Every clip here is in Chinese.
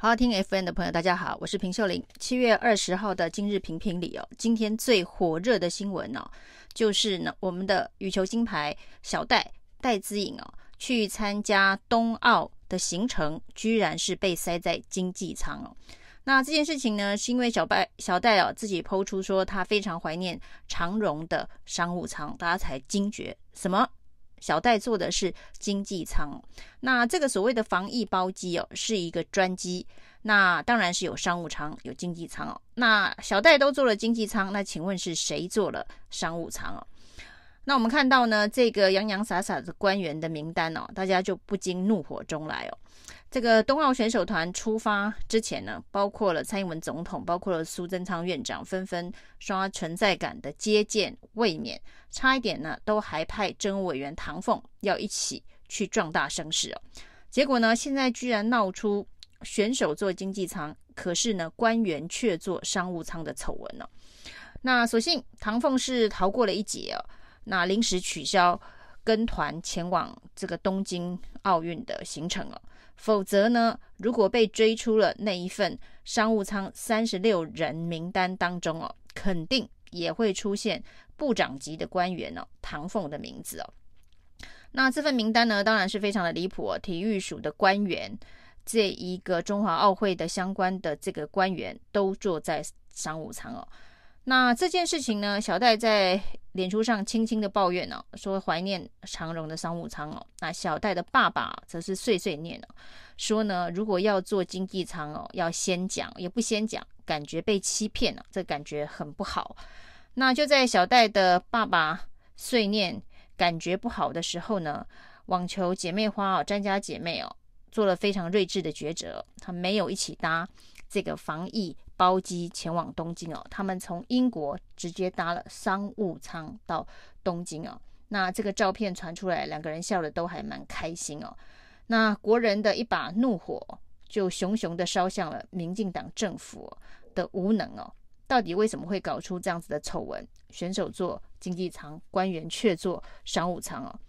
好好听 FM 的朋友，大家好，我是平秀玲。七月二十号的今日评评里哦，今天最火热的新闻、哦，就是呢我们的羽球金牌小戴戴资颖哦，去参加冬奥的行程，居然是被塞在经济舱哦。那这件事情呢，是因为小戴小戴哦自己抛出说他非常怀念长荣的商务舱，大家才惊觉什么？小戴坐的是经济舱，那这个所谓的防疫包机哦，是一个专机，那当然是有商务舱、有经济舱哦。那小戴都坐了经济舱，那请问是谁坐了商务舱哦？那我们看到呢，这个洋洋洒洒的官员的名单哦，大家就不禁怒火中来哦。这个冬奥选手团出发之前呢，包括了蔡英文总统，包括了苏贞昌院长，纷纷刷存在感的接见卫冕，差一点呢，都还派政务委员唐凤要一起去壮大声势哦。结果呢，现在居然闹出选手坐经济舱，可是呢，官员却坐商务舱的丑闻了。那所幸唐凤是逃过了一劫哦，那临时取消跟团前往这个东京奥运的行程哦。否则呢，如果被追出了那一份商务舱三十六人名单当中哦，肯定也会出现部长级的官员哦，唐凤的名字哦。那这份名单呢，当然是非常的离谱哦。体育署的官员，这一个中华奥会的相关的这个官员都坐在商务舱哦。那这件事情呢，小戴在脸书上轻轻的抱怨哦，说怀念长荣的商务舱哦。那小戴的爸爸则是碎碎念哦，说呢，如果要做经济舱哦，要先讲，也不先讲，感觉被欺骗了，这感觉很不好。那就在小戴的爸爸碎念感觉不好的时候呢，网球姐妹花哦，詹家姐妹哦，做了非常睿智的抉择，她没有一起搭这个防疫包机前往东京哦，他们从英国直接搭了商务舱到东京哦。那这个照片传出来，两个人笑得都还蛮开心哦。那国人的一把怒火就熊熊的烧向了民进党政府的无能哦。到底为什么会搞出这样子的丑闻？选手坐经济舱，官员却坐商务舱哦。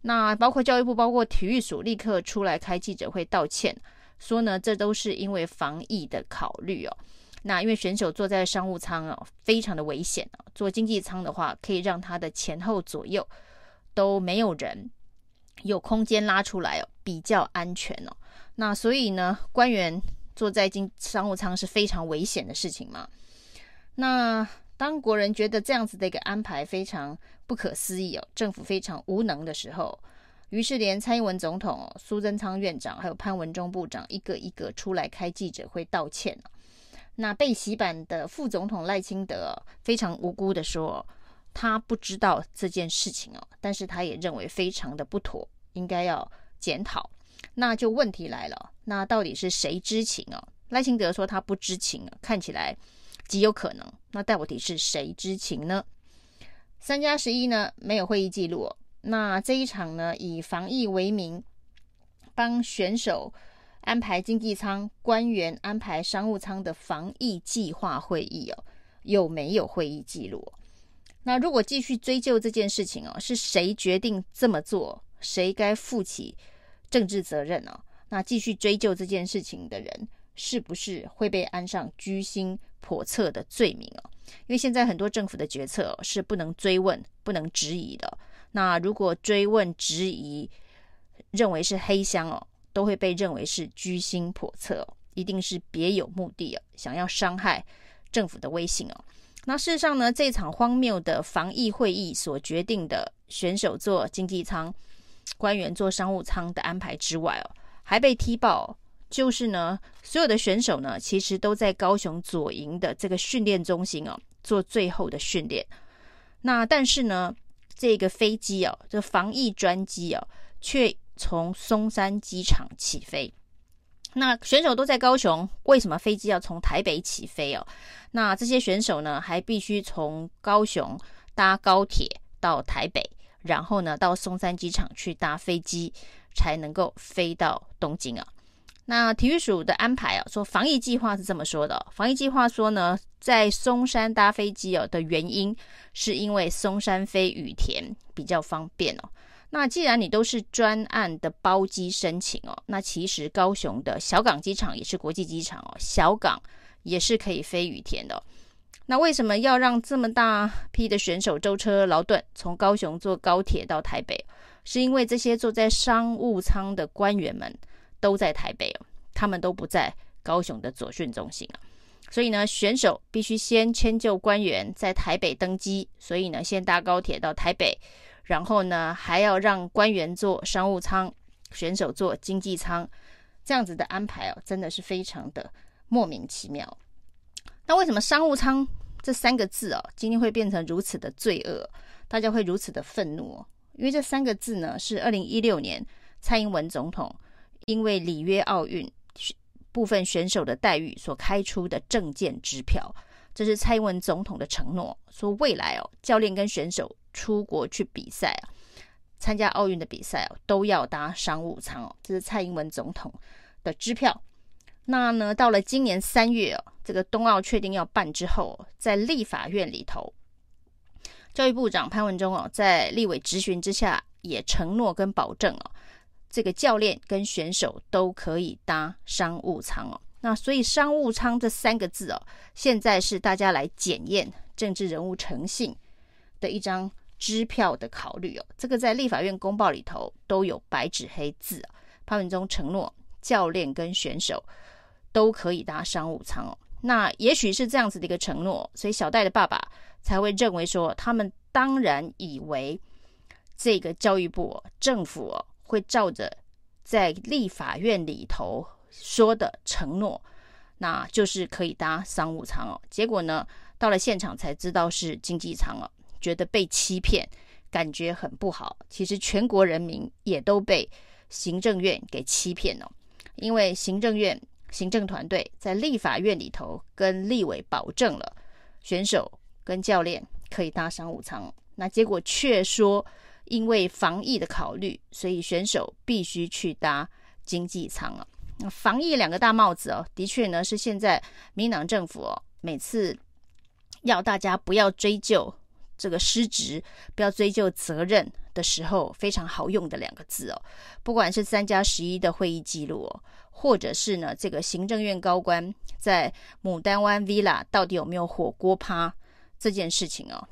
那包括教育部、包括体育署立刻出来开记者会道歉，说呢，这都是因为防疫的考虑哦。那因为选手坐在商务舱哦，非常的危险哦。坐经济舱的话，可以让他的前后左右都没有人，有空间拉出来哦，比较安全哦。那所以呢，官员坐在经商务舱是非常危险的事情嘛。那当国人觉得这样子的一个安排非常不可思议哦，政府非常无能的时候，于是连蔡英文总统、苏贞昌院长还有潘文忠部长一个一个出来开记者会道歉了。那被洗版的副总统赖清德非常无辜的说，他不知道这件事情哦，但是他也认为非常的不妥，应该要检讨。那就问题来了，那到底是谁知情哦？赖清德说他不知情，看起来极有可能。那到底是谁知情呢？三加十一呢，没有会议记录。那这一场呢，以防疫为名，帮选手。安排经济舱，官员安排商务舱的防疫计划会议哦，有没有会议记录？那如果继续追究这件事情哦，是谁决定这么做？谁该负起政治责任呢？那继续追究这件事情的人，是不是会被安上居心叵测的罪名哦？因为现在很多政府的决策是不能追问、不能质疑的。那如果追问、质疑，认为是黑箱哦。都会被认为是居心叵测，一定是别有目的，想要伤害政府的威信哦。那事实上呢，这场荒谬的防疫会议所决定的选手坐经济舱、官员坐商务舱的安排之外哦，还被踢爆，就是呢，所有的选手呢，其实都在高雄左营的这个训练中心哦，做最后的训练。那但是呢，这个飞机哦，这防疫专机哦，却从松山机场起飞，那选手都在高雄，为什么飞机要从台北起飞哦？那这些选手呢，还必须从高雄搭高铁到台北，然后呢，到松山机场去搭飞机，才能够飞到东京啊。那体育署的安排啊，说防疫计划是这么说的：防疫计划说呢，在松山搭飞机哦的原因，是因为松山飞羽田比较方便哦。那既然你都是专案的包机申请哦，那其实高雄的小港机场也是国际机场哦，小港也是可以飞羽田的。那为什么要让这么大批的选手舟车劳顿从高雄坐高铁到台北？是因为这些坐在商务舱的官员们都在台北哦，他们都不在高雄的左训中心啊。所以呢，选手必须先迁就官员在台北登机，所以呢，先搭高铁到台北。然后呢，还要让官员坐商务舱，选手坐经济舱，这样子的安排哦，真的是非常的莫名其妙。那为什么商务舱这三个字哦，今天会变成如此的罪恶，大家会如此的愤怒哦？因为这三个字呢，是二零一六年蔡英文总统因为里约奥运部分选手的待遇所开出的证件支票。这是蔡英文总统的承诺，说未来哦，教练跟选手出国去比赛啊，参加奥运的比赛哦，都要搭商务舱哦。这是蔡英文总统的支票。那呢，到了今年三月哦，这个冬奥确定要办之后，在立法院里头，教育部长潘文忠哦，在立委质询之下，也承诺跟保证哦，这个教练跟选手都可以搭商务舱哦。那所以商务舱这三个字哦，现在是大家来检验政治人物诚信的一张支票的考虑哦。这个在立法院公报里头都有白纸黑字啊。潘文忠承诺教练跟选手都可以搭商务舱哦。那也许是这样子的一个承诺，所以小戴的爸爸才会认为说，他们当然以为这个教育部政府哦会照着在立法院里头。说的承诺，那就是可以搭商务舱哦。结果呢，到了现场才知道是经济舱哦，觉得被欺骗，感觉很不好。其实全国人民也都被行政院给欺骗了哦，因为行政院行政团队在立法院里头跟立委保证了选手跟教练可以搭商务舱，那结果却说因为防疫的考虑，所以选手必须去搭经济舱哦。防疫两个大帽子哦，的确呢是现在民党政府哦，每次要大家不要追究这个失职，不要追究责任的时候，非常好用的两个字哦。不管是三加十一的会议记录哦，或者是呢这个行政院高官在牡丹湾 Villa 到底有没有火锅趴这件事情哦，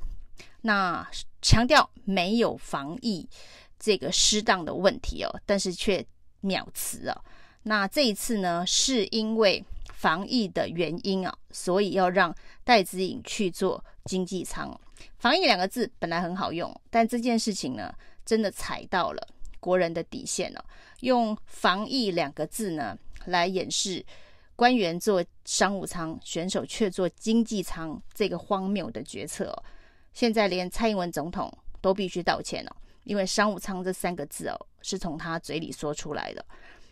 那强调没有防疫这个失当的问题哦，但是却秒辞哦。那这一次呢，是因为防疫的原因啊，所以要让戴子颖去做经济舱。防疫两个字本来很好用，但这件事情呢，真的踩到了国人的底线了。用防疫两个字呢，来掩饰官员做商务舱，选手却做经济舱这个荒谬的决策。现在连蔡英文总统都必须道歉了，因为商务舱这三个字哦，是从他嘴里说出来的。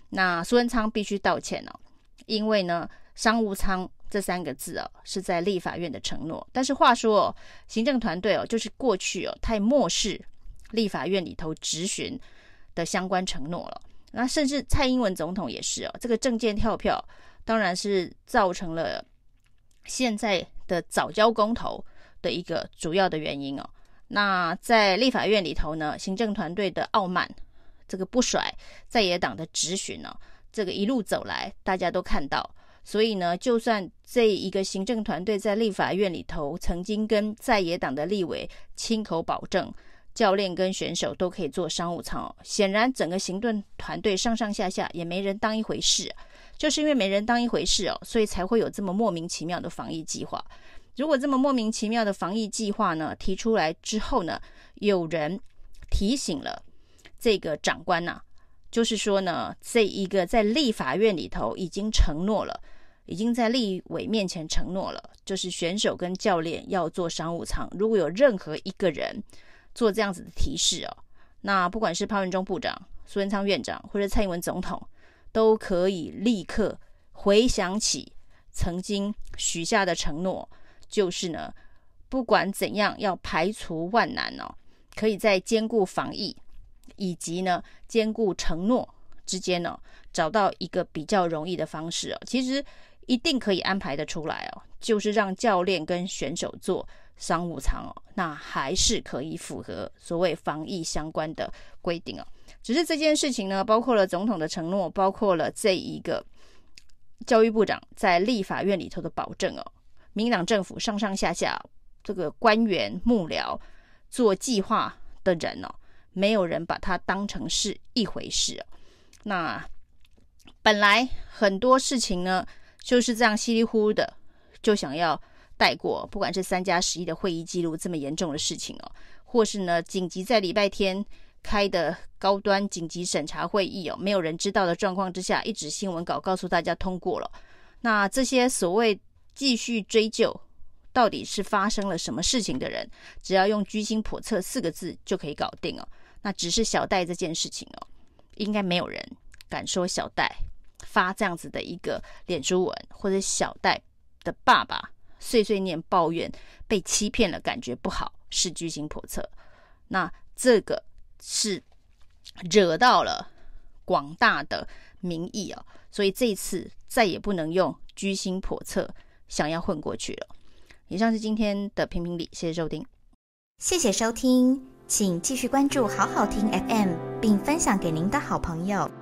那苏贞昌必须道歉哦，因为呢，商务舱这三个字哦，是在立法院的承诺。但是话说哦，行政团队哦，就是过去哦，太漠视立法院里头质询的相关承诺了。那甚至蔡英文总统也是哦，这个政见跳票，当然是造成了现在的早交公投的一个主要的原因哦。那在立法院里头呢，行政团队的傲慢。这个不甩在野党的质询呢，这个一路走来，大家都看到。所以呢，就算这一个行政团队在立法院里头曾经跟在野党的立委亲口保证，教练跟选手都可以坐商务舱哦，显然整个行政团队上上下下也没人当一回事。就是因为没人当一回事哦，所以才会有这么莫名其妙的防疫计划。如果这么莫名其妙的防疫计划呢，提出来之后呢，有人提醒了。这个长官呐、就是说呢，这一个在立法院里头已经承诺了，已经在立委面前承诺了，就是选手跟教练要坐商务舱。如果有任何一个人做这样子的提示哦，那不管是潘文忠部长、苏贞昌院长或者蔡英文总统，都可以立刻回想起曾经许下的承诺，就是呢，不管怎样要排除万难哦，可以在兼顾防疫。以及呢，兼顾承诺之间呢，找到一个比较容易的方式哦。其实一定可以安排得出来哦，就是让教练跟选手坐商务舱哦，那还是可以符合所谓防疫相关的规定哦。只是这件事情呢，包括了总统的承诺，包括了这一个教育部长在立法院里头的保证哦。民党政府上上下下这个官员幕僚做计划的人哦，没有人把它当成是一回事哦。那本来很多事情呢，就是这样稀里糊涂的就想要。带过，不管是三加十一的会议记录这么严重的事情哦，或是呢紧急在礼拜天开的高端紧急审查会议哦，没有人知道的状况之下，一纸新闻稿告诉大家通过了。那这些所谓继续追究到底是发生了什么事情的人，只要用居心叵测四个字就可以搞定哦。那只是小戴这件事情哦，应该没有人敢说小戴发这样子的一个脸书文，或者小戴的爸爸。碎碎念抱怨被欺骗了，感觉不好，是居心叵测。那这个是惹到了广大的民意哦，所以这一次再也不能用居心叵测想要混过去了。以上是今天的评评理，谢谢收听，谢谢收听，请继续关注好好听 FM，并分享给您的好朋友。